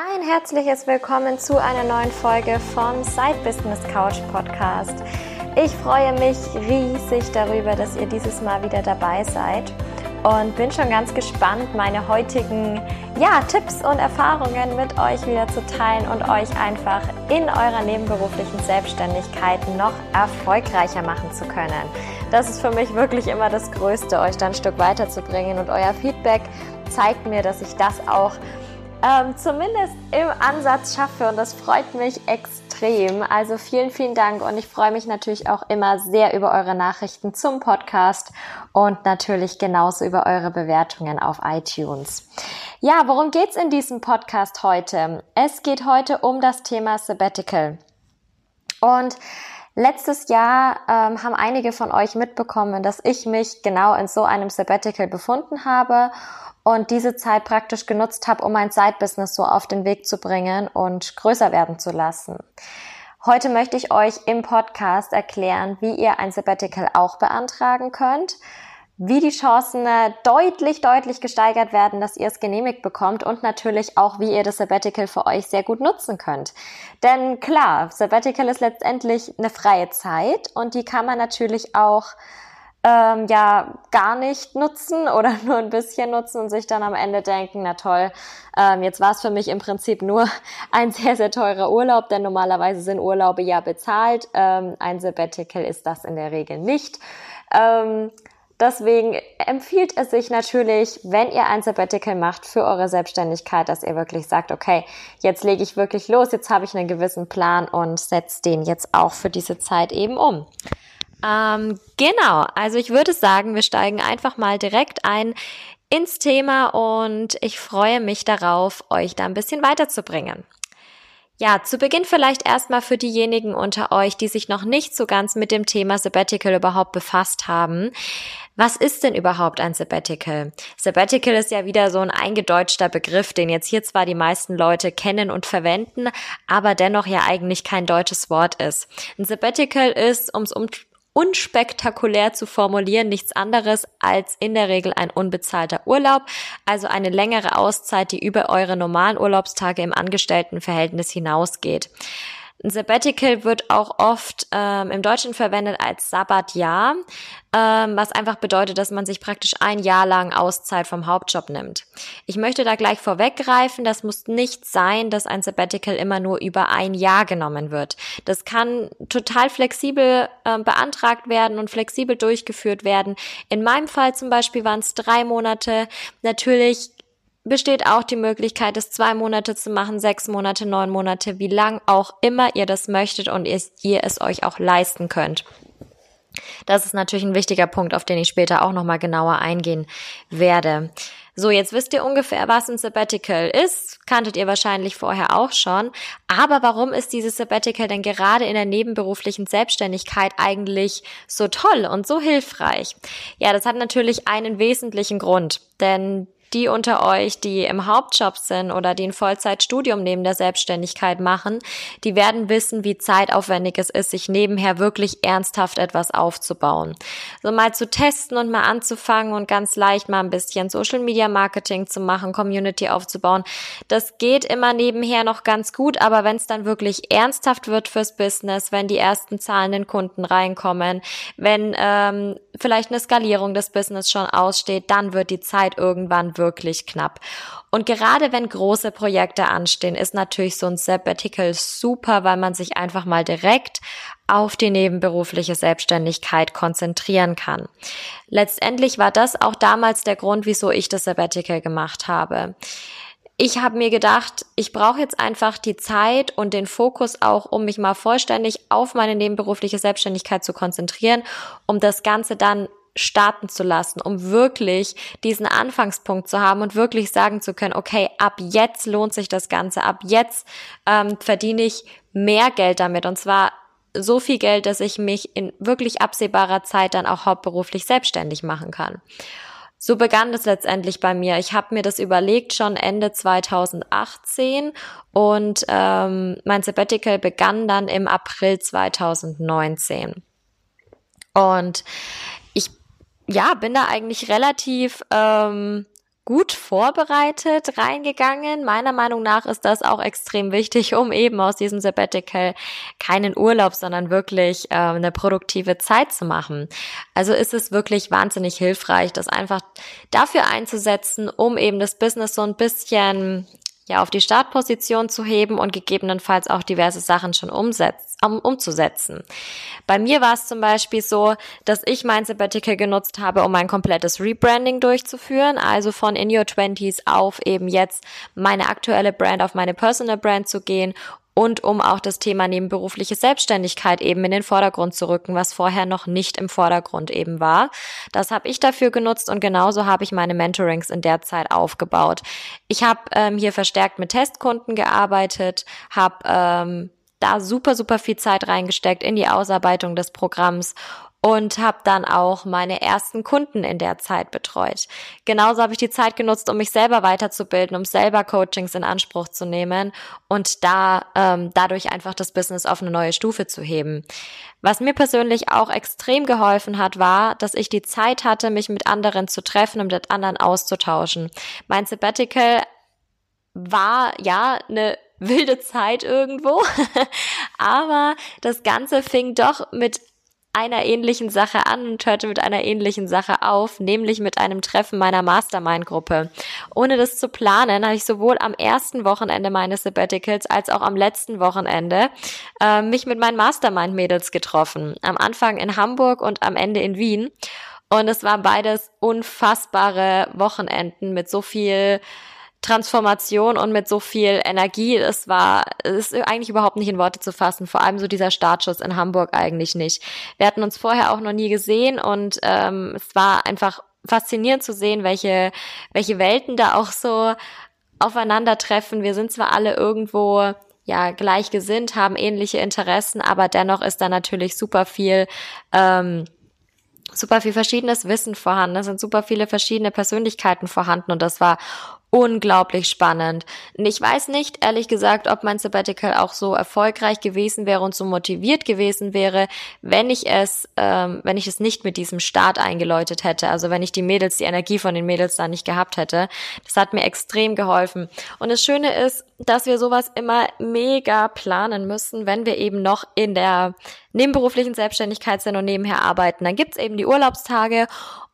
Ein herzliches Willkommen zu einer neuen Folge vom Side Business Couch Podcast. Ich freue mich riesig darüber, dass ihr dieses Mal wieder dabei seid und bin schon ganz gespannt, meine heutigen ja, Tipps und Erfahrungen mit euch wieder zu teilen und euch einfach in eurer nebenberuflichen Selbstständigkeit noch erfolgreicher machen zu können. Das ist für mich wirklich immer das Größte, euch dann ein Stück weiterzubringen und euer Feedback zeigt mir, dass ich das auch ähm, zumindest im Ansatz schaffe und das freut mich extrem. Also vielen, vielen Dank und ich freue mich natürlich auch immer sehr über eure Nachrichten zum Podcast und natürlich genauso über eure Bewertungen auf iTunes. Ja, worum geht's in diesem Podcast heute? Es geht heute um das Thema Sabbatical. Und Letztes Jahr ähm, haben einige von euch mitbekommen, dass ich mich genau in so einem Sabbatical befunden habe und diese Zeit praktisch genutzt habe, um mein Side-Business so auf den Weg zu bringen und größer werden zu lassen. Heute möchte ich euch im Podcast erklären, wie ihr ein Sabbatical auch beantragen könnt, wie die Chancen äh, deutlich, deutlich gesteigert werden, dass ihr es genehmigt bekommt und natürlich auch, wie ihr das Sabbatical für euch sehr gut nutzen könnt. Denn klar, Sabbatical ist letztendlich eine freie Zeit und die kann man natürlich auch ähm, ja gar nicht nutzen oder nur ein bisschen nutzen und sich dann am Ende denken, na toll, ähm, jetzt war es für mich im Prinzip nur ein sehr, sehr teurer Urlaub, denn normalerweise sind Urlaube ja bezahlt. Ähm, ein Sabbatical ist das in der Regel nicht. Ähm, Deswegen empfiehlt es sich natürlich, wenn ihr ein Sabbatical macht für eure Selbstständigkeit, dass ihr wirklich sagt, okay, jetzt lege ich wirklich los, jetzt habe ich einen gewissen Plan und setze den jetzt auch für diese Zeit eben um. Ähm, genau, also ich würde sagen, wir steigen einfach mal direkt ein ins Thema und ich freue mich darauf, euch da ein bisschen weiterzubringen. Ja, zu Beginn vielleicht erstmal für diejenigen unter euch, die sich noch nicht so ganz mit dem Thema Sabbatical überhaupt befasst haben. Was ist denn überhaupt ein Sabbatical? Sabbatical ist ja wieder so ein eingedeutschter Begriff, den jetzt hier zwar die meisten Leute kennen und verwenden, aber dennoch ja eigentlich kein deutsches Wort ist. Ein Sabbatical ist, um es unspektakulär zu formulieren, nichts anderes als in der Regel ein unbezahlter Urlaub, also eine längere Auszeit, die über eure normalen Urlaubstage im Angestelltenverhältnis hinausgeht. Ein Sabbatical wird auch oft ähm, im Deutschen verwendet als Sabbatjahr, ähm, was einfach bedeutet, dass man sich praktisch ein Jahr lang Auszeit vom Hauptjob nimmt. Ich möchte da gleich vorweggreifen, das muss nicht sein, dass ein Sabbatical immer nur über ein Jahr genommen wird. Das kann total flexibel äh, beantragt werden und flexibel durchgeführt werden. In meinem Fall zum Beispiel waren es drei Monate. Natürlich besteht auch die Möglichkeit, es zwei Monate zu machen, sechs Monate, neun Monate, wie lang auch immer ihr das möchtet und ihr, ihr es euch auch leisten könnt. Das ist natürlich ein wichtiger Punkt, auf den ich später auch nochmal genauer eingehen werde. So, jetzt wisst ihr ungefähr, was ein Sabbatical ist. Kanntet ihr wahrscheinlich vorher auch schon. Aber warum ist dieses Sabbatical denn gerade in der nebenberuflichen Selbstständigkeit eigentlich so toll und so hilfreich? Ja, das hat natürlich einen wesentlichen Grund. Denn die unter euch, die im Hauptjob sind oder die ein Vollzeitstudium neben der Selbstständigkeit machen, die werden wissen, wie zeitaufwendig es ist, sich nebenher wirklich ernsthaft etwas aufzubauen. So mal zu testen und mal anzufangen und ganz leicht mal ein bisschen Social Media Marketing zu machen, Community aufzubauen. Das geht immer nebenher noch ganz gut, aber wenn es dann wirklich ernsthaft wird fürs Business, wenn die ersten zahlenden Kunden reinkommen, wenn ähm, vielleicht eine Skalierung des Business schon aussteht, dann wird die Zeit irgendwann wirklich knapp. Und gerade wenn große Projekte anstehen, ist natürlich so ein Sabbatical super, weil man sich einfach mal direkt auf die nebenberufliche Selbstständigkeit konzentrieren kann. Letztendlich war das auch damals der Grund, wieso ich das Sabbatical gemacht habe ich habe mir gedacht, ich brauche jetzt einfach die Zeit und den Fokus auch, um mich mal vollständig auf meine nebenberufliche Selbstständigkeit zu konzentrieren, um das Ganze dann starten zu lassen, um wirklich diesen Anfangspunkt zu haben und wirklich sagen zu können, okay, ab jetzt lohnt sich das Ganze, ab jetzt ähm, verdiene ich mehr Geld damit und zwar so viel Geld, dass ich mich in wirklich absehbarer Zeit dann auch hauptberuflich selbstständig machen kann. So begann das letztendlich bei mir. Ich habe mir das überlegt schon Ende 2018 und ähm, mein Sabbatical begann dann im April 2019. Und ja bin da eigentlich relativ ähm, gut vorbereitet reingegangen. Meiner Meinung nach ist das auch extrem wichtig, um eben aus diesem Sabbatical keinen Urlaub, sondern wirklich äh, eine produktive Zeit zu machen. Also ist es wirklich wahnsinnig hilfreich, das einfach dafür einzusetzen, um eben das Business so ein bisschen ja auf die Startposition zu heben und gegebenenfalls auch diverse Sachen schon umsetzt, um, umzusetzen. Bei mir war es zum Beispiel so, dass ich mein Sabbatical genutzt habe, um mein komplettes Rebranding durchzuführen, also von In Your Twenties auf eben jetzt meine aktuelle Brand auf meine Personal Brand zu gehen und um auch das Thema nebenberufliche Selbstständigkeit eben in den Vordergrund zu rücken, was vorher noch nicht im Vordergrund eben war. Das habe ich dafür genutzt und genauso habe ich meine Mentorings in der Zeit aufgebaut. Ich habe ähm, hier verstärkt mit Testkunden gearbeitet, habe ähm, da super, super viel Zeit reingesteckt in die Ausarbeitung des Programms und habe dann auch meine ersten Kunden in der Zeit betreut. Genauso habe ich die Zeit genutzt, um mich selber weiterzubilden, um selber Coachings in Anspruch zu nehmen und da ähm, dadurch einfach das Business auf eine neue Stufe zu heben. Was mir persönlich auch extrem geholfen hat, war, dass ich die Zeit hatte, mich mit anderen zu treffen und mit anderen auszutauschen. Mein Sabbatical war ja eine wilde Zeit irgendwo, aber das Ganze fing doch mit einer ähnlichen Sache an und hörte mit einer ähnlichen Sache auf, nämlich mit einem Treffen meiner Mastermind-Gruppe. Ohne das zu planen, habe ich sowohl am ersten Wochenende meines Sabbaticals als auch am letzten Wochenende äh, mich mit meinen Mastermind-Mädels getroffen. Am Anfang in Hamburg und am Ende in Wien. Und es waren beides unfassbare Wochenenden mit so viel Transformation und mit so viel Energie. Es war, es ist eigentlich überhaupt nicht in Worte zu fassen. Vor allem so dieser Startschuss in Hamburg eigentlich nicht. Wir hatten uns vorher auch noch nie gesehen und ähm, es war einfach faszinierend zu sehen, welche, welche Welten da auch so aufeinandertreffen. Wir sind zwar alle irgendwo ja gleichgesinnt, haben ähnliche Interessen, aber dennoch ist da natürlich super viel ähm, super viel verschiedenes Wissen vorhanden, es sind super viele verschiedene Persönlichkeiten vorhanden und das war unglaublich spannend. Ich weiß nicht, ehrlich gesagt, ob mein Sabbatical auch so erfolgreich gewesen wäre und so motiviert gewesen wäre, wenn ich es, ähm, wenn ich es nicht mit diesem Start eingeläutet hätte. Also wenn ich die Mädels, die Energie von den Mädels da nicht gehabt hätte. Das hat mir extrem geholfen. Und das Schöne ist, dass wir sowas immer mega planen müssen, wenn wir eben noch in der nebenberuflichen Selbstständigkeit sind und nebenher arbeiten. Dann gibt's eben die Urlaubstage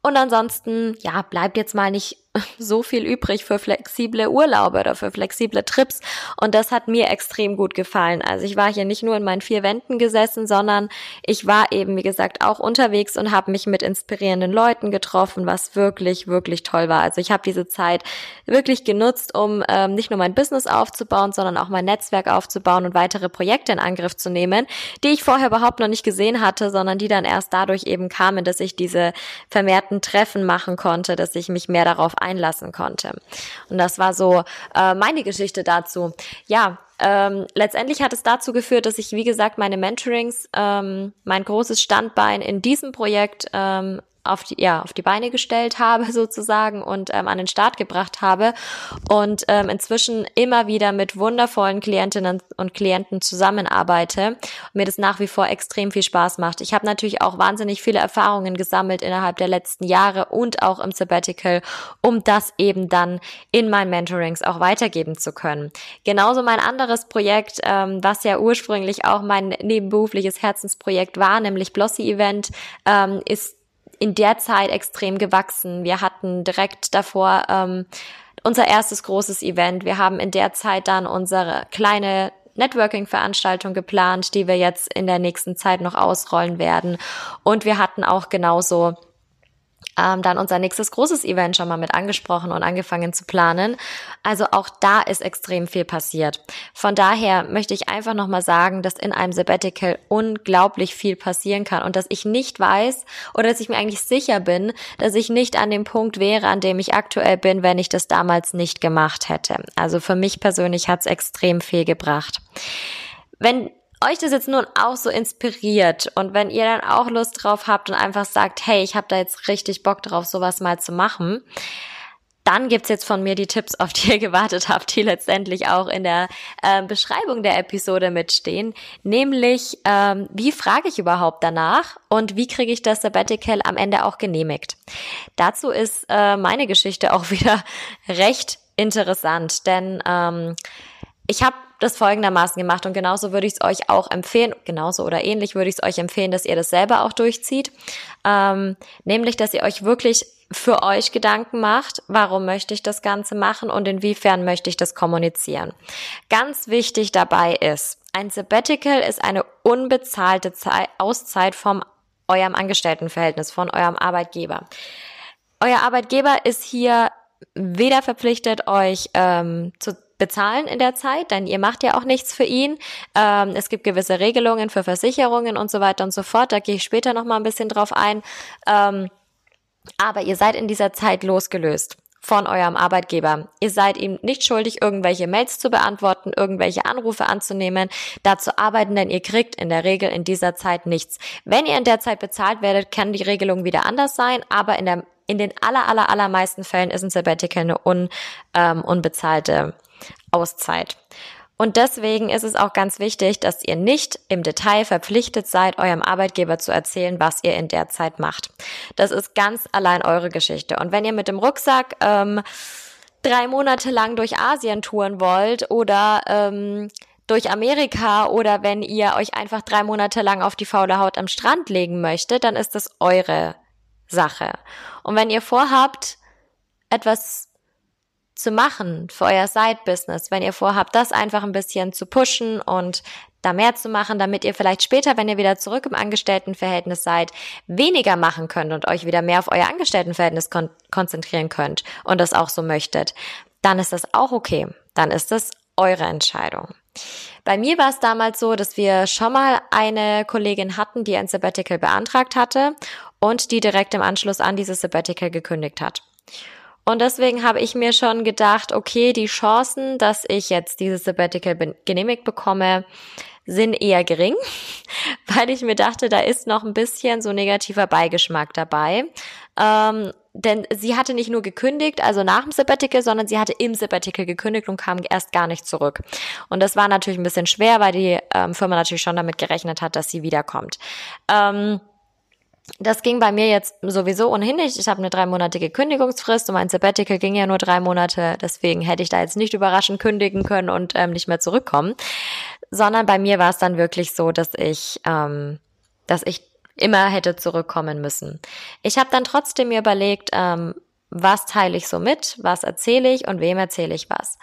und ansonsten, ja, bleibt jetzt mal nicht so viel übrig für flexible Urlaube oder für flexible Trips. Und das hat mir extrem gut gefallen. Also ich war hier nicht nur in meinen vier Wänden gesessen, sondern ich war eben, wie gesagt, auch unterwegs und habe mich mit inspirierenden Leuten getroffen, was wirklich, wirklich toll war. Also ich habe diese Zeit wirklich genutzt, um ähm, nicht nur mein Business aufzubauen, sondern auch mein Netzwerk aufzubauen und weitere Projekte in Angriff zu nehmen, die ich vorher überhaupt noch nicht gesehen hatte, sondern die dann erst dadurch eben kamen, dass ich diese vermehrten Treffen machen konnte, dass ich mich mehr darauf einlassen konnte. Und das war so äh, meine Geschichte dazu. Ja, ähm, letztendlich hat es dazu geführt, dass ich, wie gesagt, meine Mentorings, ähm, mein großes Standbein in diesem Projekt ähm, auf die, ja, auf die Beine gestellt habe sozusagen und ähm, an den Start gebracht habe und ähm, inzwischen immer wieder mit wundervollen Klientinnen und Klienten zusammenarbeite und mir das nach wie vor extrem viel Spaß macht. Ich habe natürlich auch wahnsinnig viele Erfahrungen gesammelt innerhalb der letzten Jahre und auch im Sabbatical, um das eben dann in meinen Mentorings auch weitergeben zu können. Genauso mein anderes Projekt, ähm, was ja ursprünglich auch mein nebenberufliches Herzensprojekt war, nämlich Blossy Event, ähm, ist in der Zeit extrem gewachsen. Wir hatten direkt davor ähm, unser erstes großes Event. Wir haben in der Zeit dann unsere kleine Networking-Veranstaltung geplant, die wir jetzt in der nächsten Zeit noch ausrollen werden. Und wir hatten auch genauso ähm, dann unser nächstes großes Event schon mal mit angesprochen und angefangen zu planen. Also auch da ist extrem viel passiert. Von daher möchte ich einfach nochmal sagen, dass in einem Sabbatical unglaublich viel passieren kann und dass ich nicht weiß oder dass ich mir eigentlich sicher bin, dass ich nicht an dem Punkt wäre, an dem ich aktuell bin, wenn ich das damals nicht gemacht hätte. Also für mich persönlich hat es extrem viel gebracht. Wenn euch das jetzt nun auch so inspiriert und wenn ihr dann auch Lust drauf habt und einfach sagt, hey, ich habe da jetzt richtig Bock drauf, sowas mal zu machen, dann gibt's jetzt von mir die Tipps, auf die ihr gewartet habt, die letztendlich auch in der äh, Beschreibung der Episode mitstehen. Nämlich, ähm, wie frage ich überhaupt danach und wie kriege ich das Sabbatical am Ende auch genehmigt? Dazu ist äh, meine Geschichte auch wieder recht interessant, denn ähm, ich habe das folgendermaßen gemacht und genauso würde ich es euch auch empfehlen, genauso oder ähnlich würde ich es euch empfehlen, dass ihr das selber auch durchzieht, ähm, nämlich, dass ihr euch wirklich für euch Gedanken macht, warum möchte ich das Ganze machen und inwiefern möchte ich das kommunizieren. Ganz wichtig dabei ist, ein Sabbatical ist eine unbezahlte Zeit, Auszeit vom eurem Angestelltenverhältnis, von eurem Arbeitgeber. Euer Arbeitgeber ist hier weder verpflichtet, euch ähm, zu bezahlen in der Zeit, denn ihr macht ja auch nichts für ihn. Ähm, es gibt gewisse Regelungen für Versicherungen und so weiter und so fort. Da gehe ich später noch mal ein bisschen drauf ein. Ähm, aber ihr seid in dieser Zeit losgelöst von eurem Arbeitgeber. Ihr seid ihm nicht schuldig, irgendwelche Mails zu beantworten, irgendwelche Anrufe anzunehmen, da zu arbeiten, denn ihr kriegt in der Regel in dieser Zeit nichts. Wenn ihr in der Zeit bezahlt werdet, kann die Regelung wieder anders sein, aber in der in den aller, aller, allermeisten Fällen ist ein Sabbatical eine un, ähm, unbezahlte Auszeit. Und deswegen ist es auch ganz wichtig, dass ihr nicht im Detail verpflichtet seid, eurem Arbeitgeber zu erzählen, was ihr in der Zeit macht. Das ist ganz allein eure Geschichte. Und wenn ihr mit dem Rucksack ähm, drei Monate lang durch Asien touren wollt oder ähm, durch Amerika oder wenn ihr euch einfach drei Monate lang auf die faule Haut am Strand legen möchtet, dann ist das eure Sache. Und wenn ihr vorhabt, etwas zu machen für euer Side-Business, wenn ihr vorhabt, das einfach ein bisschen zu pushen und da mehr zu machen, damit ihr vielleicht später, wenn ihr wieder zurück im Angestelltenverhältnis seid, weniger machen könnt und euch wieder mehr auf euer Angestelltenverhältnis kon konzentrieren könnt und das auch so möchtet, dann ist das auch okay. Dann ist das eure Entscheidung. Bei mir war es damals so, dass wir schon mal eine Kollegin hatten, die ein Sabbatical beantragt hatte und die direkt im Anschluss an dieses Sabbatical gekündigt hat. Und deswegen habe ich mir schon gedacht, okay, die Chancen, dass ich jetzt dieses Sabbatical genehmigt bekomme, sind eher gering, weil ich mir dachte, da ist noch ein bisschen so negativer Beigeschmack dabei. Ähm, denn sie hatte nicht nur gekündigt, also nach dem Sabbatical, sondern sie hatte im Sabbatical gekündigt und kam erst gar nicht zurück. Und das war natürlich ein bisschen schwer, weil die ähm, Firma natürlich schon damit gerechnet hat, dass sie wiederkommt. Ähm, das ging bei mir jetzt sowieso ohnehin nicht. Ich habe eine dreimonatige Kündigungsfrist und mein Sabbatical ging ja nur drei Monate. Deswegen hätte ich da jetzt nicht überraschend kündigen können und ähm, nicht mehr zurückkommen. Sondern bei mir war es dann wirklich so, dass ich, ähm, dass ich immer hätte zurückkommen müssen. Ich habe dann trotzdem mir überlegt, ähm, was teile ich so mit, was erzähle ich und wem erzähle ich was.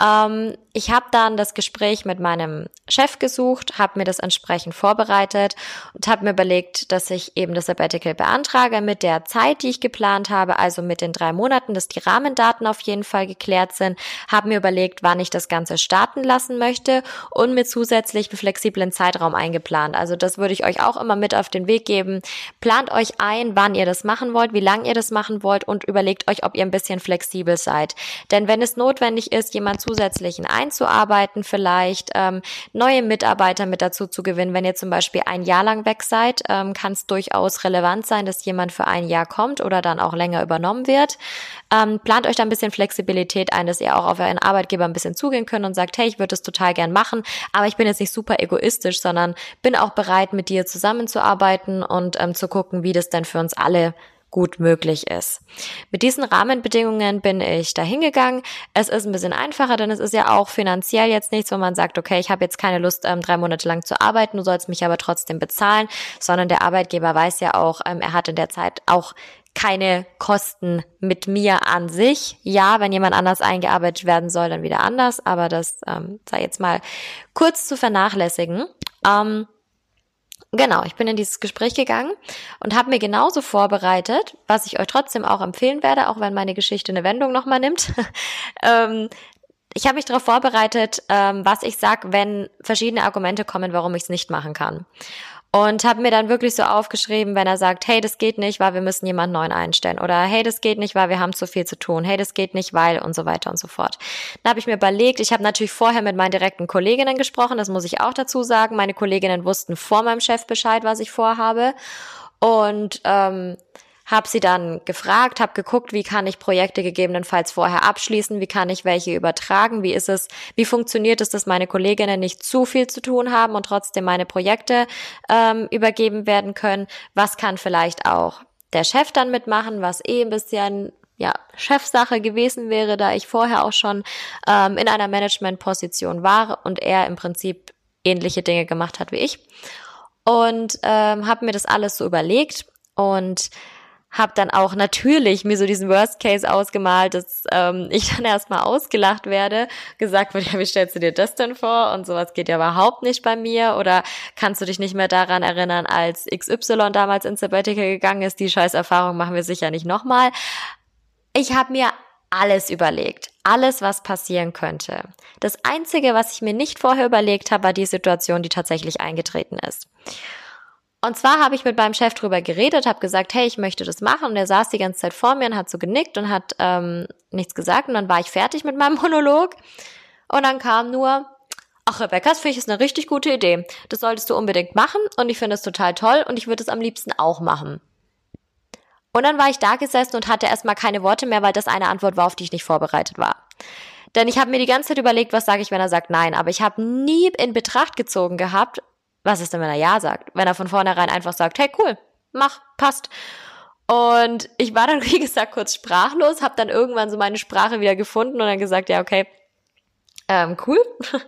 Ähm, ich habe dann das Gespräch mit meinem Chef gesucht, habe mir das entsprechend vorbereitet und habe mir überlegt, dass ich eben das Sabbatical beantrage mit der Zeit, die ich geplant habe, also mit den drei Monaten, dass die Rahmendaten auf jeden Fall geklärt sind, habe mir überlegt, wann ich das Ganze starten lassen möchte und mir zusätzlich einen flexiblen Zeitraum eingeplant. Also das würde ich euch auch immer mit auf den Weg geben. Plant euch ein, wann ihr das machen wollt, wie lange ihr das machen wollt und überlegt euch, ob ihr ein bisschen flexibel seid. Denn wenn es notwendig ist, jemand zusätzlichen einzuarbeiten, vielleicht ähm, neue Mitarbeiter mit dazu zu gewinnen. Wenn ihr zum Beispiel ein Jahr lang weg seid, ähm, kann es durchaus relevant sein, dass jemand für ein Jahr kommt oder dann auch länger übernommen wird. Ähm, plant euch da ein bisschen Flexibilität ein, dass ihr auch auf euren Arbeitgeber ein bisschen zugehen könnt und sagt, hey, ich würde das total gern machen, aber ich bin jetzt nicht super egoistisch, sondern bin auch bereit, mit dir zusammenzuarbeiten und ähm, zu gucken, wie das denn für uns alle gut möglich ist. Mit diesen Rahmenbedingungen bin ich da hingegangen. Es ist ein bisschen einfacher, denn es ist ja auch finanziell jetzt nichts, wo man sagt, okay, ich habe jetzt keine Lust, ähm, drei Monate lang zu arbeiten, du sollst mich aber trotzdem bezahlen, sondern der Arbeitgeber weiß ja auch, ähm, er hat in der Zeit auch keine Kosten mit mir an sich. Ja, wenn jemand anders eingearbeitet werden soll, dann wieder anders, aber das ähm, sei jetzt mal kurz zu vernachlässigen. Ähm, Genau, ich bin in dieses Gespräch gegangen und habe mir genauso vorbereitet, was ich euch trotzdem auch empfehlen werde, auch wenn meine Geschichte eine Wendung nochmal nimmt. ähm, ich habe mich darauf vorbereitet, ähm, was ich sag, wenn verschiedene Argumente kommen, warum ich es nicht machen kann und habe mir dann wirklich so aufgeschrieben, wenn er sagt, hey, das geht nicht, weil wir müssen jemand neuen einstellen oder hey, das geht nicht, weil wir haben zu viel zu tun, hey, das geht nicht, weil und so weiter und so fort. Dann habe ich mir überlegt, ich habe natürlich vorher mit meinen direkten Kolleginnen gesprochen, das muss ich auch dazu sagen. Meine Kolleginnen wussten vor meinem Chef Bescheid, was ich vorhabe und ähm, habe sie dann gefragt, habe geguckt, wie kann ich Projekte gegebenenfalls vorher abschließen, wie kann ich welche übertragen, wie ist es, wie funktioniert es, dass meine Kolleginnen nicht zu viel zu tun haben und trotzdem meine Projekte ähm, übergeben werden können, was kann vielleicht auch der Chef dann mitmachen, was eh ein bisschen ja, Chefsache gewesen wäre, da ich vorher auch schon ähm, in einer Managementposition war und er im Prinzip ähnliche Dinge gemacht hat wie ich. Und ähm, habe mir das alles so überlegt und habe dann auch natürlich mir so diesen Worst Case ausgemalt, dass ähm, ich dann erstmal ausgelacht werde, gesagt wird, ja, wie stellst du dir das denn vor? Und sowas geht ja überhaupt nicht bei mir. Oder kannst du dich nicht mehr daran erinnern, als XY damals ins Sabbatical gegangen ist? Die scheiß Erfahrung machen wir sicher nicht nochmal. Ich habe mir alles überlegt, alles, was passieren könnte. Das Einzige, was ich mir nicht vorher überlegt habe, war die Situation, die tatsächlich eingetreten ist. Und zwar habe ich mit meinem Chef drüber geredet, habe gesagt, hey, ich möchte das machen. Und er saß die ganze Zeit vor mir und hat so genickt und hat ähm, nichts gesagt. Und dann war ich fertig mit meinem Monolog. Und dann kam nur, ach Rebecca, das finde ich ist eine richtig gute Idee. Das solltest du unbedingt machen und ich finde es total toll und ich würde es am liebsten auch machen. Und dann war ich da gesessen und hatte erstmal keine Worte mehr, weil das eine Antwort war, auf die ich nicht vorbereitet war. Denn ich habe mir die ganze Zeit überlegt, was sage ich, wenn er sagt Nein. Aber ich habe nie in Betracht gezogen gehabt, was ist denn, wenn er Ja sagt? Wenn er von vornherein einfach sagt, hey, cool, mach, passt. Und ich war dann, wie gesagt, kurz sprachlos, habe dann irgendwann so meine Sprache wieder gefunden und dann gesagt, ja, okay, ähm, cool,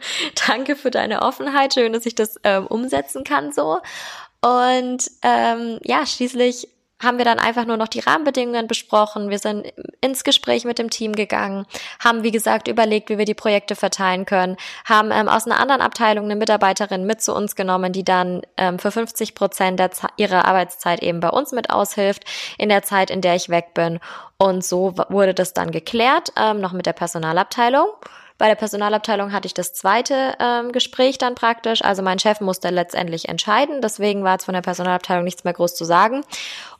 danke für deine Offenheit, schön, dass ich das ähm, umsetzen kann so. Und ähm, ja, schließlich haben wir dann einfach nur noch die Rahmenbedingungen besprochen. Wir sind ins Gespräch mit dem Team gegangen, haben, wie gesagt, überlegt, wie wir die Projekte verteilen können, haben ähm, aus einer anderen Abteilung eine Mitarbeiterin mit zu uns genommen, die dann ähm, für 50 Prozent der ihrer Arbeitszeit eben bei uns mit aushilft, in der Zeit, in der ich weg bin. Und so wurde das dann geklärt, ähm, noch mit der Personalabteilung. Bei der Personalabteilung hatte ich das zweite ähm, Gespräch dann praktisch. Also mein Chef musste letztendlich entscheiden. Deswegen war es von der Personalabteilung nichts mehr groß zu sagen.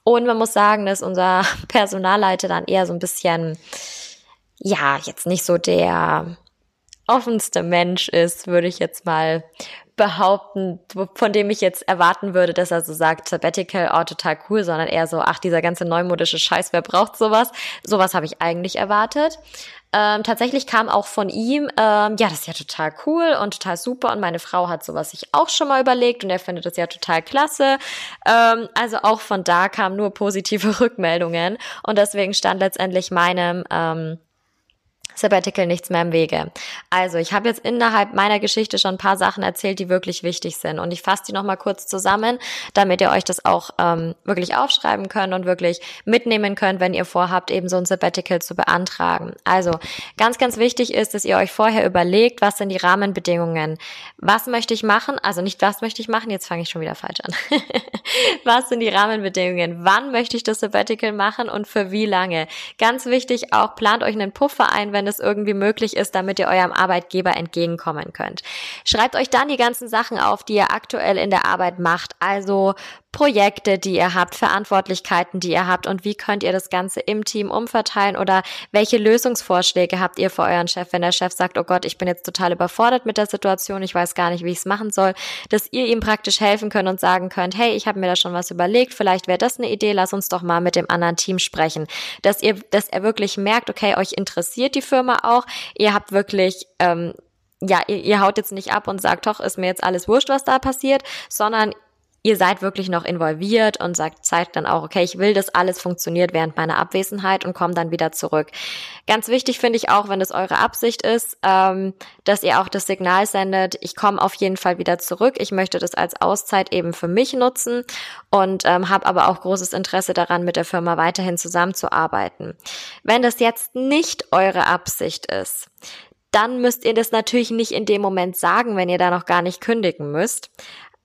Und man muss sagen, dass unser Personalleiter dann eher so ein bisschen, ja, jetzt nicht so der offenste Mensch ist, würde ich jetzt mal behaupten, von dem ich jetzt erwarten würde, dass er so sagt, Sabbatical, oh, total cool, sondern eher so, ach, dieser ganze neumodische Scheiß, wer braucht sowas? Sowas habe ich eigentlich erwartet. Ähm, tatsächlich kam auch von ihm, ähm, ja, das ist ja total cool und total super und meine Frau hat sowas sich auch schon mal überlegt und er findet das ja total klasse. Ähm, also auch von da kamen nur positive Rückmeldungen und deswegen stand letztendlich meinem ähm, Sabbatical nichts mehr im Wege. Also, ich habe jetzt innerhalb meiner Geschichte schon ein paar Sachen erzählt, die wirklich wichtig sind. Und ich fasse die nochmal kurz zusammen, damit ihr euch das auch ähm, wirklich aufschreiben könnt und wirklich mitnehmen könnt, wenn ihr vorhabt, eben so ein Sabbatical zu beantragen. Also, ganz, ganz wichtig ist, dass ihr euch vorher überlegt, was sind die Rahmenbedingungen? Was möchte ich machen? Also nicht, was möchte ich machen? Jetzt fange ich schon wieder falsch an. was sind die Rahmenbedingungen? Wann möchte ich das Sabbatical machen und für wie lange? Ganz wichtig auch, plant euch einen Puffer ein, wenn es irgendwie möglich ist, damit ihr eurem Arbeitgeber entgegenkommen könnt. Schreibt euch dann die ganzen Sachen auf, die ihr aktuell in der Arbeit macht. Also Projekte, die ihr habt, Verantwortlichkeiten, die ihr habt? Und wie könnt ihr das Ganze im Team umverteilen? Oder welche Lösungsvorschläge habt ihr für euren Chef, wenn der Chef sagt, oh Gott, ich bin jetzt total überfordert mit der Situation, ich weiß gar nicht, wie ich es machen soll, dass ihr ihm praktisch helfen könnt und sagen könnt, hey, ich habe mir da schon was überlegt, vielleicht wäre das eine Idee, lass uns doch mal mit dem anderen Team sprechen, dass ihr, dass er wirklich merkt, okay, euch interessiert die Firma auch, ihr habt wirklich ähm, ja, ihr, ihr haut jetzt nicht ab und sagt, doch, ist mir jetzt alles wurscht, was da passiert, sondern ihr seid wirklich noch involviert und sagt, zeigt dann auch, okay, ich will, dass alles funktioniert während meiner Abwesenheit und komme dann wieder zurück. Ganz wichtig finde ich auch, wenn es eure Absicht ist, ähm, dass ihr auch das Signal sendet, ich komme auf jeden Fall wieder zurück. Ich möchte das als Auszeit eben für mich nutzen und ähm, habe aber auch großes Interesse daran, mit der Firma weiterhin zusammenzuarbeiten. Wenn das jetzt nicht eure Absicht ist, dann müsst ihr das natürlich nicht in dem Moment sagen, wenn ihr da noch gar nicht kündigen müsst.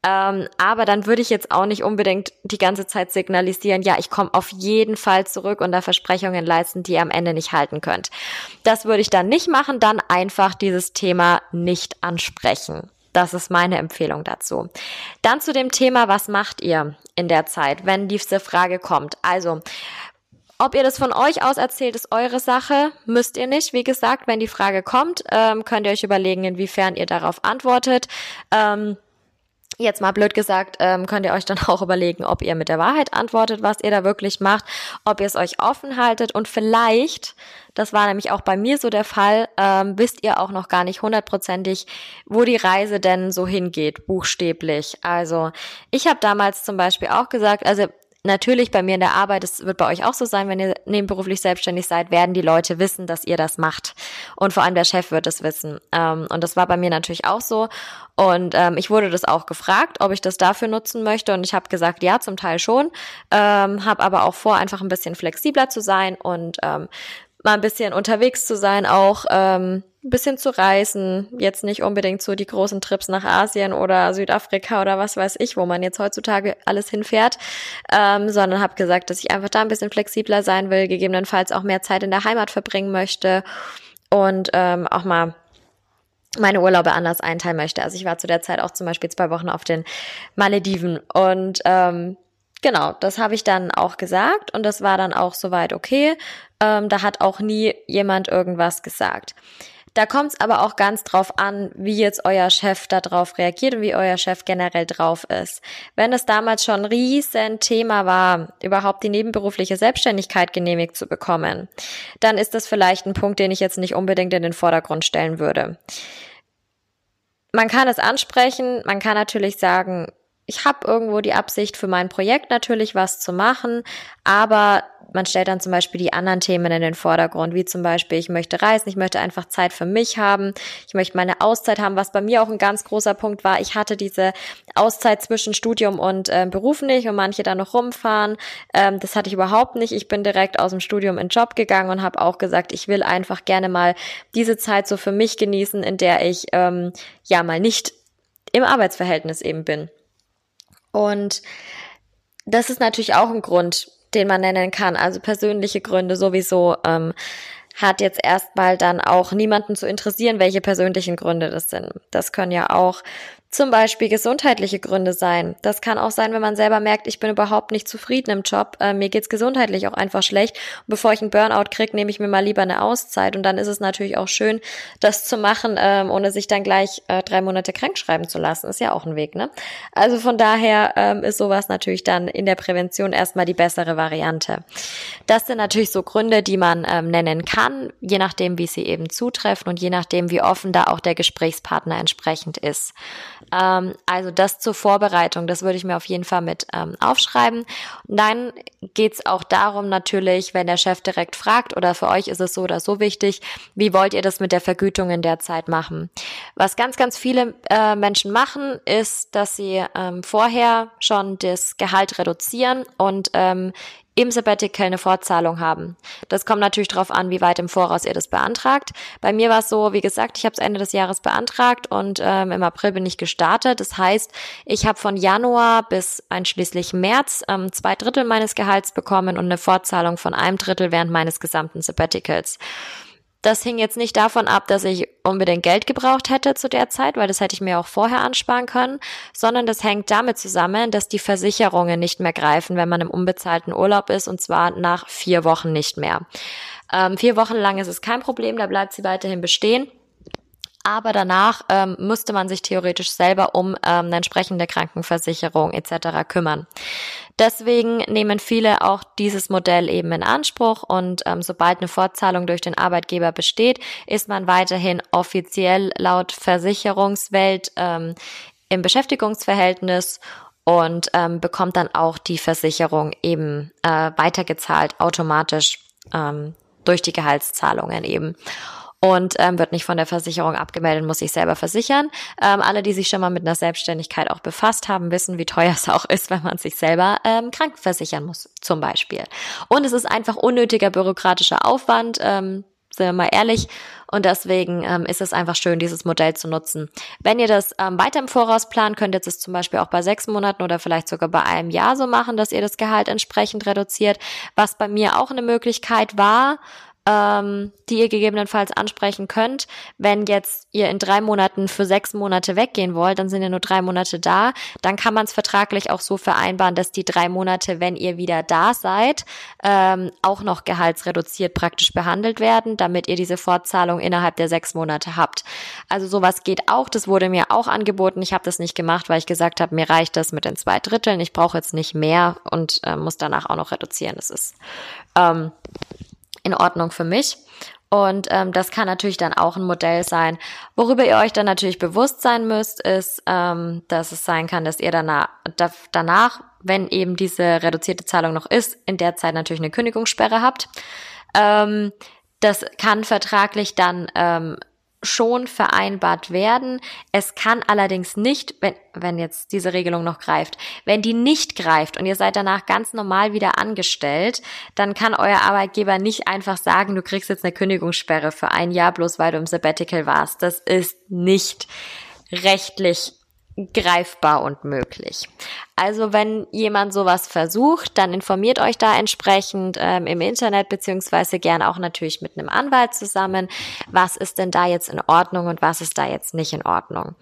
Ähm, aber dann würde ich jetzt auch nicht unbedingt die ganze Zeit signalisieren, ja, ich komme auf jeden Fall zurück und da Versprechungen leisten, die ihr am Ende nicht halten könnt. Das würde ich dann nicht machen, dann einfach dieses Thema nicht ansprechen. Das ist meine Empfehlung dazu. Dann zu dem Thema, was macht ihr in der Zeit, wenn diese Frage kommt? Also, ob ihr das von euch aus erzählt, ist eure Sache. Müsst ihr nicht. Wie gesagt, wenn die Frage kommt, ähm, könnt ihr euch überlegen, inwiefern ihr darauf antwortet. Ähm, Jetzt mal blöd gesagt, ähm, könnt ihr euch dann auch überlegen, ob ihr mit der Wahrheit antwortet, was ihr da wirklich macht, ob ihr es euch offen haltet und vielleicht, das war nämlich auch bei mir so der Fall, ähm, wisst ihr auch noch gar nicht hundertprozentig, wo die Reise denn so hingeht, buchstäblich. Also ich habe damals zum Beispiel auch gesagt, also natürlich bei mir in der Arbeit, es wird bei euch auch so sein, wenn ihr nebenberuflich selbstständig seid, werden die Leute wissen, dass ihr das macht. Und vor allem der Chef wird es wissen. Ähm, und das war bei mir natürlich auch so. Und ähm, ich wurde das auch gefragt, ob ich das dafür nutzen möchte. Und ich habe gesagt, ja, zum Teil schon. Ähm, habe aber auch vor, einfach ein bisschen flexibler zu sein und ähm, mal ein bisschen unterwegs zu sein, auch ähm, ein bisschen zu reisen, jetzt nicht unbedingt so die großen Trips nach Asien oder Südafrika oder was weiß ich, wo man jetzt heutzutage alles hinfährt, ähm, sondern habe gesagt, dass ich einfach da ein bisschen flexibler sein will, gegebenenfalls auch mehr Zeit in der Heimat verbringen möchte und ähm, auch mal meine Urlaube anders einteilen möchte. Also ich war zu der Zeit auch zum Beispiel zwei Wochen auf den Malediven und ähm, Genau, das habe ich dann auch gesagt und das war dann auch soweit okay. Ähm, da hat auch nie jemand irgendwas gesagt. Da kommt es aber auch ganz drauf an, wie jetzt euer Chef darauf reagiert und wie euer Chef generell drauf ist. Wenn es damals schon ein riesen Thema war, überhaupt die nebenberufliche Selbstständigkeit genehmigt zu bekommen, dann ist das vielleicht ein Punkt, den ich jetzt nicht unbedingt in den Vordergrund stellen würde. Man kann es ansprechen, man kann natürlich sagen, ich habe irgendwo die Absicht für mein Projekt natürlich was zu machen, aber man stellt dann zum Beispiel die anderen Themen in den Vordergrund, wie zum Beispiel, ich möchte reisen, ich möchte einfach Zeit für mich haben, ich möchte meine Auszeit haben, was bei mir auch ein ganz großer Punkt war. Ich hatte diese Auszeit zwischen Studium und äh, Beruf nicht und manche da noch rumfahren. Ähm, das hatte ich überhaupt nicht. Ich bin direkt aus dem Studium in Job gegangen und habe auch gesagt, ich will einfach gerne mal diese Zeit so für mich genießen, in der ich ähm, ja mal nicht im Arbeitsverhältnis eben bin. Und das ist natürlich auch ein Grund, den man nennen kann. Also persönliche Gründe sowieso ähm, hat jetzt erstmal dann auch niemanden zu interessieren, welche persönlichen Gründe das sind. Das können ja auch zum Beispiel gesundheitliche Gründe sein. Das kann auch sein, wenn man selber merkt, ich bin überhaupt nicht zufrieden im Job, äh, mir geht's gesundheitlich auch einfach schlecht. Und bevor ich einen Burnout kriege, nehme ich mir mal lieber eine Auszeit. Und dann ist es natürlich auch schön, das zu machen, ähm, ohne sich dann gleich äh, drei Monate krank schreiben zu lassen. Ist ja auch ein Weg, ne? Also von daher ähm, ist sowas natürlich dann in der Prävention erstmal die bessere Variante. Das sind natürlich so Gründe, die man ähm, nennen kann, je nachdem, wie sie eben zutreffen und je nachdem, wie offen da auch der Gesprächspartner entsprechend ist. Ähm, also das zur Vorbereitung, das würde ich mir auf jeden Fall mit ähm, aufschreiben. Und dann geht's auch darum natürlich, wenn der Chef direkt fragt oder für euch ist es so oder so wichtig, wie wollt ihr das mit der Vergütung in der Zeit machen? Was ganz, ganz viele äh, Menschen machen, ist, dass sie ähm, vorher schon das Gehalt reduzieren und ähm, im Sabbatical eine Fortzahlung haben. Das kommt natürlich darauf an, wie weit im Voraus ihr das beantragt. Bei mir war es so, wie gesagt, ich habe es Ende des Jahres beantragt und ähm, im April bin ich gestartet. Das heißt, ich habe von Januar bis einschließlich März ähm, zwei Drittel meines Gehalts bekommen und eine Fortzahlung von einem Drittel während meines gesamten Sabbaticals. Das hing jetzt nicht davon ab, dass ich unbedingt Geld gebraucht hätte zu der Zeit, weil das hätte ich mir auch vorher ansparen können, sondern das hängt damit zusammen, dass die Versicherungen nicht mehr greifen, wenn man im unbezahlten Urlaub ist und zwar nach vier Wochen nicht mehr. Ähm, vier Wochen lang ist es kein Problem, da bleibt sie weiterhin bestehen aber danach ähm, müsste man sich theoretisch selber um ähm, eine entsprechende Krankenversicherung etc. kümmern. Deswegen nehmen viele auch dieses Modell eben in Anspruch und ähm, sobald eine Fortzahlung durch den Arbeitgeber besteht, ist man weiterhin offiziell laut Versicherungswelt ähm, im Beschäftigungsverhältnis und ähm, bekommt dann auch die Versicherung eben äh, weitergezahlt automatisch ähm, durch die Gehaltszahlungen eben und ähm, wird nicht von der Versicherung abgemeldet, muss sich selber versichern. Ähm, alle, die sich schon mal mit einer Selbstständigkeit auch befasst haben, wissen, wie teuer es auch ist, wenn man sich selber ähm, krank versichern muss, zum Beispiel. Und es ist einfach unnötiger bürokratischer Aufwand. Ähm, sind wir mal ehrlich. Und deswegen ähm, ist es einfach schön, dieses Modell zu nutzen. Wenn ihr das ähm, weiter im Voraus plant, könnt ihr es zum Beispiel auch bei sechs Monaten oder vielleicht sogar bei einem Jahr so machen, dass ihr das Gehalt entsprechend reduziert. Was bei mir auch eine Möglichkeit war, ähm, die ihr gegebenenfalls ansprechen könnt. Wenn jetzt ihr in drei Monaten für sechs Monate weggehen wollt, dann sind ja nur drei Monate da, dann kann man es vertraglich auch so vereinbaren, dass die drei Monate, wenn ihr wieder da seid, ähm, auch noch gehaltsreduziert praktisch behandelt werden, damit ihr diese Fortzahlung innerhalb der sechs Monate habt. Also sowas geht auch, das wurde mir auch angeboten. Ich habe das nicht gemacht, weil ich gesagt habe, mir reicht das mit den zwei Dritteln. Ich brauche jetzt nicht mehr und äh, muss danach auch noch reduzieren. Das ist ähm, in Ordnung für mich. Und ähm, das kann natürlich dann auch ein Modell sein. Worüber ihr euch dann natürlich bewusst sein müsst, ist, ähm, dass es sein kann, dass ihr danach, danach, wenn eben diese reduzierte Zahlung noch ist, in der Zeit natürlich eine Kündigungssperre habt. Ähm, das kann vertraglich dann ähm, schon vereinbart werden. Es kann allerdings nicht, wenn, wenn jetzt diese Regelung noch greift, wenn die nicht greift und ihr seid danach ganz normal wieder angestellt, dann kann euer Arbeitgeber nicht einfach sagen, du kriegst jetzt eine Kündigungssperre für ein Jahr bloß weil du im Sabbatical warst. Das ist nicht rechtlich greifbar und möglich. Also wenn jemand sowas versucht, dann informiert euch da entsprechend ähm, im Internet beziehungsweise gerne auch natürlich mit einem Anwalt zusammen, was ist denn da jetzt in Ordnung und was ist da jetzt nicht in Ordnung.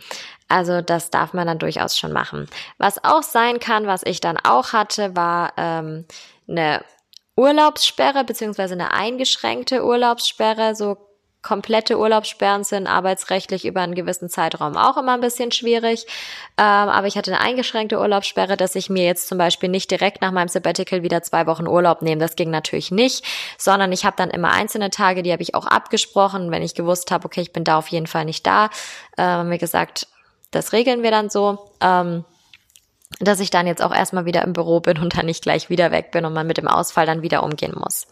Also das darf man dann durchaus schon machen. Was auch sein kann, was ich dann auch hatte, war ähm, eine Urlaubssperre beziehungsweise eine eingeschränkte Urlaubssperre, so komplette Urlaubssperren sind arbeitsrechtlich über einen gewissen Zeitraum auch immer ein bisschen schwierig. Ähm, aber ich hatte eine eingeschränkte Urlaubssperre, dass ich mir jetzt zum Beispiel nicht direkt nach meinem Sabbatical wieder zwei Wochen Urlaub nehme. Das ging natürlich nicht, sondern ich habe dann immer einzelne Tage, die habe ich auch abgesprochen. Wenn ich gewusst habe, okay, ich bin da auf jeden Fall nicht da, äh, haben wir gesagt, das regeln wir dann so. Ähm, dass ich dann jetzt auch erstmal wieder im Büro bin und dann nicht gleich wieder weg bin und man mit dem Ausfall dann wieder umgehen muss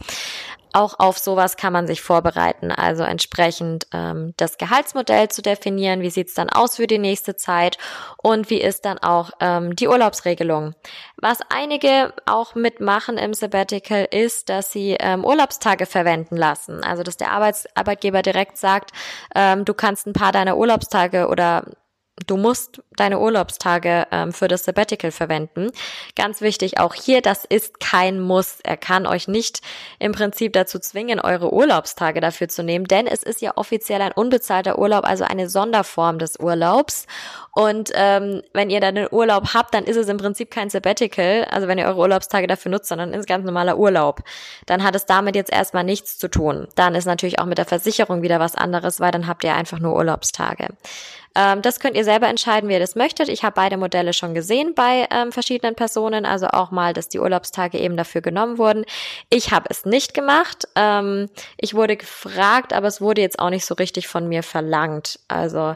auch auf sowas kann man sich vorbereiten, also entsprechend ähm, das Gehaltsmodell zu definieren, wie sieht's dann aus für die nächste Zeit? Und wie ist dann auch ähm, die Urlaubsregelung. Was einige auch mitmachen im Sabbatical ist, dass sie ähm, Urlaubstage verwenden lassen, also dass der Arbeits Arbeitgeber direkt sagt, ähm, du kannst ein paar deiner Urlaubstage oder Du musst deine Urlaubstage ähm, für das Sabbatical verwenden. Ganz wichtig auch hier, das ist kein Muss. Er kann euch nicht im Prinzip dazu zwingen, eure Urlaubstage dafür zu nehmen, denn es ist ja offiziell ein unbezahlter Urlaub, also eine Sonderform des Urlaubs. Und ähm, wenn ihr dann den Urlaub habt, dann ist es im Prinzip kein Sabbatical, also wenn ihr eure Urlaubstage dafür nutzt, sondern ist ganz normaler Urlaub. Dann hat es damit jetzt erstmal nichts zu tun. Dann ist natürlich auch mit der Versicherung wieder was anderes, weil dann habt ihr einfach nur Urlaubstage. Ähm, das könnt ihr selber entscheiden, wie ihr das möchtet. Ich habe beide Modelle schon gesehen bei ähm, verschiedenen Personen, also auch mal, dass die Urlaubstage eben dafür genommen wurden. Ich habe es nicht gemacht. Ähm, ich wurde gefragt, aber es wurde jetzt auch nicht so richtig von mir verlangt. Also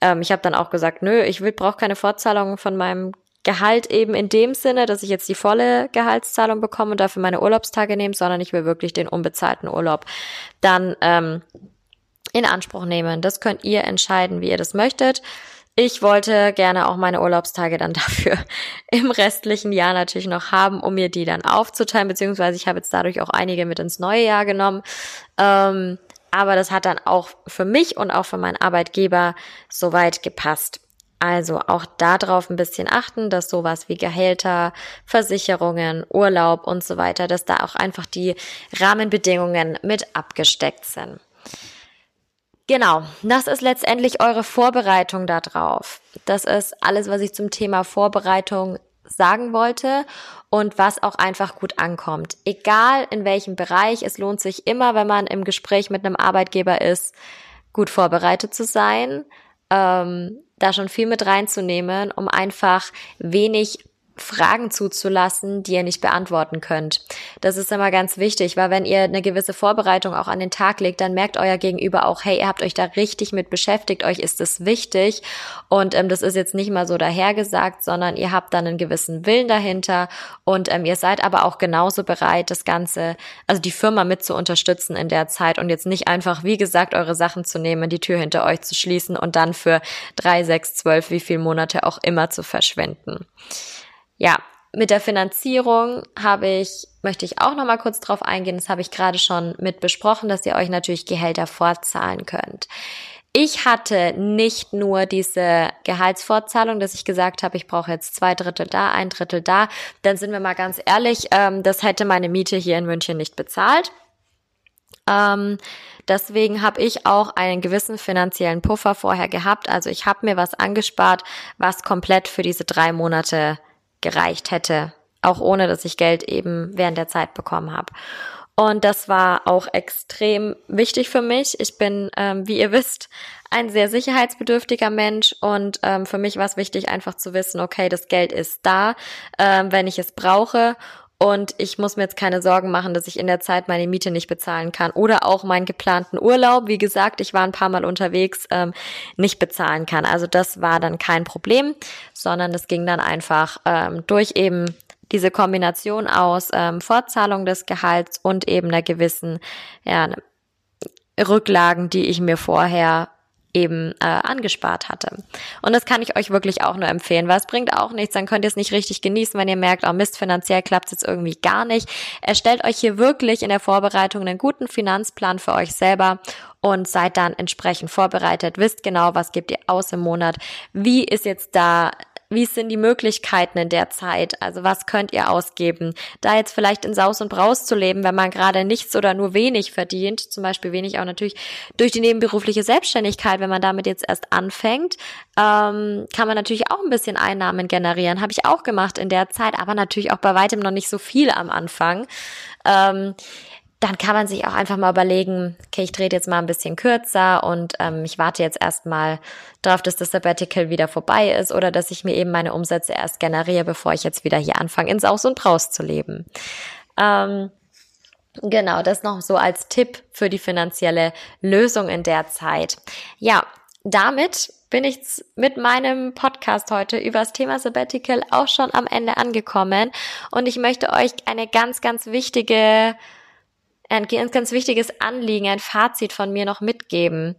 ähm, ich habe dann auch gesagt, nö, ich brauche keine Fortzahlung von meinem Gehalt eben in dem Sinne, dass ich jetzt die volle Gehaltszahlung bekomme und dafür meine Urlaubstage nehme, sondern ich will wirklich den unbezahlten Urlaub. Dann ähm, in Anspruch nehmen. Das könnt ihr entscheiden, wie ihr das möchtet. Ich wollte gerne auch meine Urlaubstage dann dafür im restlichen Jahr natürlich noch haben, um mir die dann aufzuteilen, beziehungsweise ich habe jetzt dadurch auch einige mit ins neue Jahr genommen. Ähm, aber das hat dann auch für mich und auch für meinen Arbeitgeber soweit gepasst. Also auch darauf ein bisschen achten, dass sowas wie Gehälter, Versicherungen, Urlaub und so weiter, dass da auch einfach die Rahmenbedingungen mit abgesteckt sind. Genau, das ist letztendlich eure Vorbereitung darauf. Das ist alles, was ich zum Thema Vorbereitung sagen wollte und was auch einfach gut ankommt. Egal in welchem Bereich, es lohnt sich immer, wenn man im Gespräch mit einem Arbeitgeber ist, gut vorbereitet zu sein, ähm, da schon viel mit reinzunehmen, um einfach wenig Fragen zuzulassen, die ihr nicht beantworten könnt. Das ist immer ganz wichtig, weil wenn ihr eine gewisse Vorbereitung auch an den Tag legt, dann merkt euer Gegenüber auch, hey, ihr habt euch da richtig mit beschäftigt, euch ist das wichtig und ähm, das ist jetzt nicht mal so dahergesagt, sondern ihr habt dann einen gewissen Willen dahinter und ähm, ihr seid aber auch genauso bereit, das Ganze, also die Firma mit zu unterstützen in der Zeit und jetzt nicht einfach, wie gesagt, eure Sachen zu nehmen, die Tür hinter euch zu schließen und dann für drei, sechs, zwölf, wie viele Monate auch immer zu verschwenden. Ja, mit der Finanzierung habe ich, möchte ich auch noch mal kurz drauf eingehen. Das habe ich gerade schon mit besprochen, dass ihr euch natürlich Gehälter vorzahlen könnt. Ich hatte nicht nur diese Gehaltsfortzahlung, dass ich gesagt habe, ich brauche jetzt zwei Drittel da, ein Drittel da. Dann sind wir mal ganz ehrlich, ähm, das hätte meine Miete hier in München nicht bezahlt. Ähm, deswegen habe ich auch einen gewissen finanziellen Puffer vorher gehabt. Also ich habe mir was angespart, was komplett für diese drei Monate gereicht hätte, auch ohne dass ich Geld eben während der Zeit bekommen habe. Und das war auch extrem wichtig für mich. Ich bin, ähm, wie ihr wisst, ein sehr sicherheitsbedürftiger Mensch und ähm, für mich war es wichtig, einfach zu wissen, okay, das Geld ist da, ähm, wenn ich es brauche und ich muss mir jetzt keine Sorgen machen, dass ich in der Zeit meine Miete nicht bezahlen kann oder auch meinen geplanten Urlaub, wie gesagt, ich war ein paar Mal unterwegs, ähm, nicht bezahlen kann. Also das war dann kein Problem, sondern es ging dann einfach ähm, durch eben diese Kombination aus ähm, Fortzahlung des Gehalts und eben einer gewissen ja, Rücklagen, die ich mir vorher eben äh, angespart hatte. Und das kann ich euch wirklich auch nur empfehlen, weil es bringt auch nichts, dann könnt ihr es nicht richtig genießen, wenn ihr merkt, oh Mist, finanziell klappt es jetzt irgendwie gar nicht. Erstellt euch hier wirklich in der Vorbereitung einen guten Finanzplan für euch selber und seid dann entsprechend vorbereitet, wisst genau, was gebt ihr aus im Monat, wie ist jetzt da wie sind die Möglichkeiten in der Zeit? Also was könnt ihr ausgeben? Da jetzt vielleicht in Saus und Braus zu leben, wenn man gerade nichts oder nur wenig verdient, zum Beispiel wenig auch natürlich durch die nebenberufliche Selbstständigkeit, wenn man damit jetzt erst anfängt, ähm, kann man natürlich auch ein bisschen Einnahmen generieren. Habe ich auch gemacht in der Zeit, aber natürlich auch bei weitem noch nicht so viel am Anfang. Ähm, dann kann man sich auch einfach mal überlegen, okay, ich drehe jetzt mal ein bisschen kürzer und ähm, ich warte jetzt erstmal darauf, dass das Sabbatical wieder vorbei ist oder dass ich mir eben meine Umsätze erst generiere, bevor ich jetzt wieder hier anfange, ins Aus und Braus zu leben. Ähm, genau, das noch so als Tipp für die finanzielle Lösung in der Zeit. Ja, damit bin ich mit meinem Podcast heute über das Thema Sabbatical auch schon am Ende angekommen und ich möchte euch eine ganz, ganz wichtige ein ganz, ganz wichtiges Anliegen, ein Fazit von mir noch mitgeben.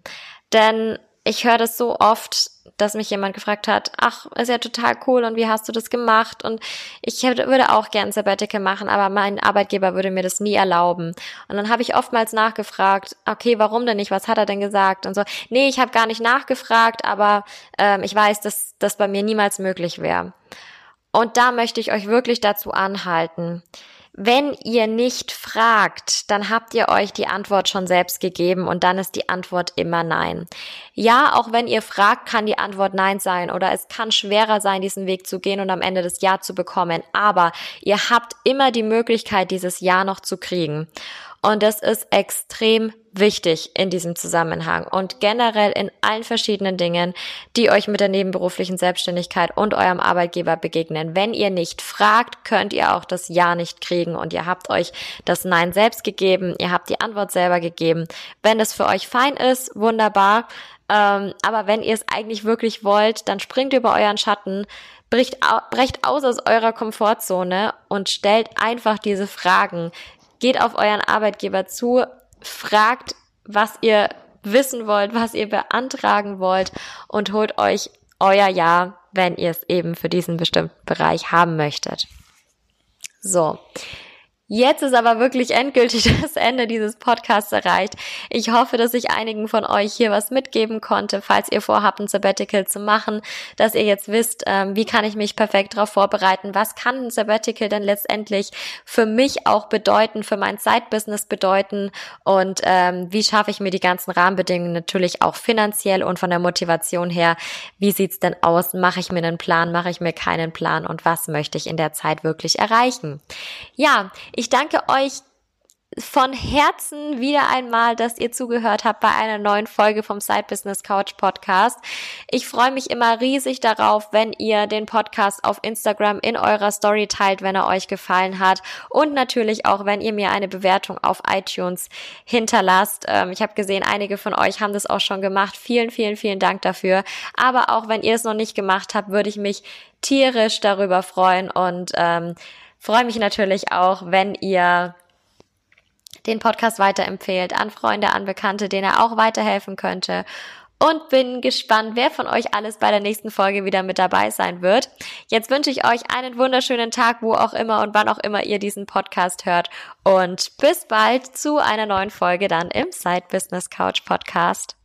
Denn ich höre das so oft, dass mich jemand gefragt hat, ach, ist ja total cool und wie hast du das gemacht? Und ich hätte, würde auch gern Sabbatical machen, aber mein Arbeitgeber würde mir das nie erlauben. Und dann habe ich oftmals nachgefragt, okay, warum denn nicht? Was hat er denn gesagt? Und so, nee, ich habe gar nicht nachgefragt, aber ähm, ich weiß, dass das bei mir niemals möglich wäre. Und da möchte ich euch wirklich dazu anhalten. Wenn ihr nicht fragt, dann habt ihr euch die Antwort schon selbst gegeben und dann ist die Antwort immer nein. Ja, auch wenn ihr fragt, kann die Antwort nein sein oder es kann schwerer sein, diesen Weg zu gehen und am Ende das Ja zu bekommen. Aber ihr habt immer die Möglichkeit, dieses Ja noch zu kriegen. Und das ist extrem wichtig in diesem Zusammenhang und generell in allen verschiedenen Dingen, die euch mit der nebenberuflichen Selbstständigkeit und eurem Arbeitgeber begegnen. Wenn ihr nicht fragt, könnt ihr auch das Ja nicht kriegen und ihr habt euch das Nein selbst gegeben, ihr habt die Antwort selber gegeben. Wenn es für euch fein ist, wunderbar. Ähm, aber wenn ihr es eigentlich wirklich wollt, dann springt über euren Schatten, bricht, brecht aus aus eurer Komfortzone und stellt einfach diese Fragen, Geht auf euren Arbeitgeber zu, fragt, was ihr wissen wollt, was ihr beantragen wollt und holt euch euer Ja, wenn ihr es eben für diesen bestimmten Bereich haben möchtet. So. Jetzt ist aber wirklich endgültig das Ende dieses Podcasts erreicht. Ich hoffe, dass ich einigen von euch hier was mitgeben konnte, falls ihr vorhabt, ein Sabbatical zu machen, dass ihr jetzt wisst, ähm, wie kann ich mich perfekt darauf vorbereiten, was kann ein Sabbatical denn letztendlich für mich auch bedeuten, für mein Side-Business bedeuten? Und ähm, wie schaffe ich mir die ganzen Rahmenbedingungen natürlich auch finanziell und von der Motivation her, wie sieht's denn aus, mache ich mir einen Plan, mache ich mir keinen Plan? Und was möchte ich in der Zeit wirklich erreichen. Ja, danke euch von Herzen wieder einmal, dass ihr zugehört habt bei einer neuen Folge vom Side Business Couch Podcast. Ich freue mich immer riesig darauf, wenn ihr den Podcast auf Instagram in eurer Story teilt, wenn er euch gefallen hat und natürlich auch, wenn ihr mir eine Bewertung auf iTunes hinterlasst. Ähm, ich habe gesehen, einige von euch haben das auch schon gemacht. Vielen, vielen, vielen Dank dafür. Aber auch wenn ihr es noch nicht gemacht habt, würde ich mich tierisch darüber freuen und ähm, freue mich natürlich auch, wenn ihr den Podcast weiterempfehlt an Freunde, an Bekannte, denen er auch weiterhelfen könnte. Und bin gespannt, wer von euch alles bei der nächsten Folge wieder mit dabei sein wird. Jetzt wünsche ich euch einen wunderschönen Tag, wo auch immer und wann auch immer ihr diesen Podcast hört. Und bis bald zu einer neuen Folge dann im Side Business Couch Podcast.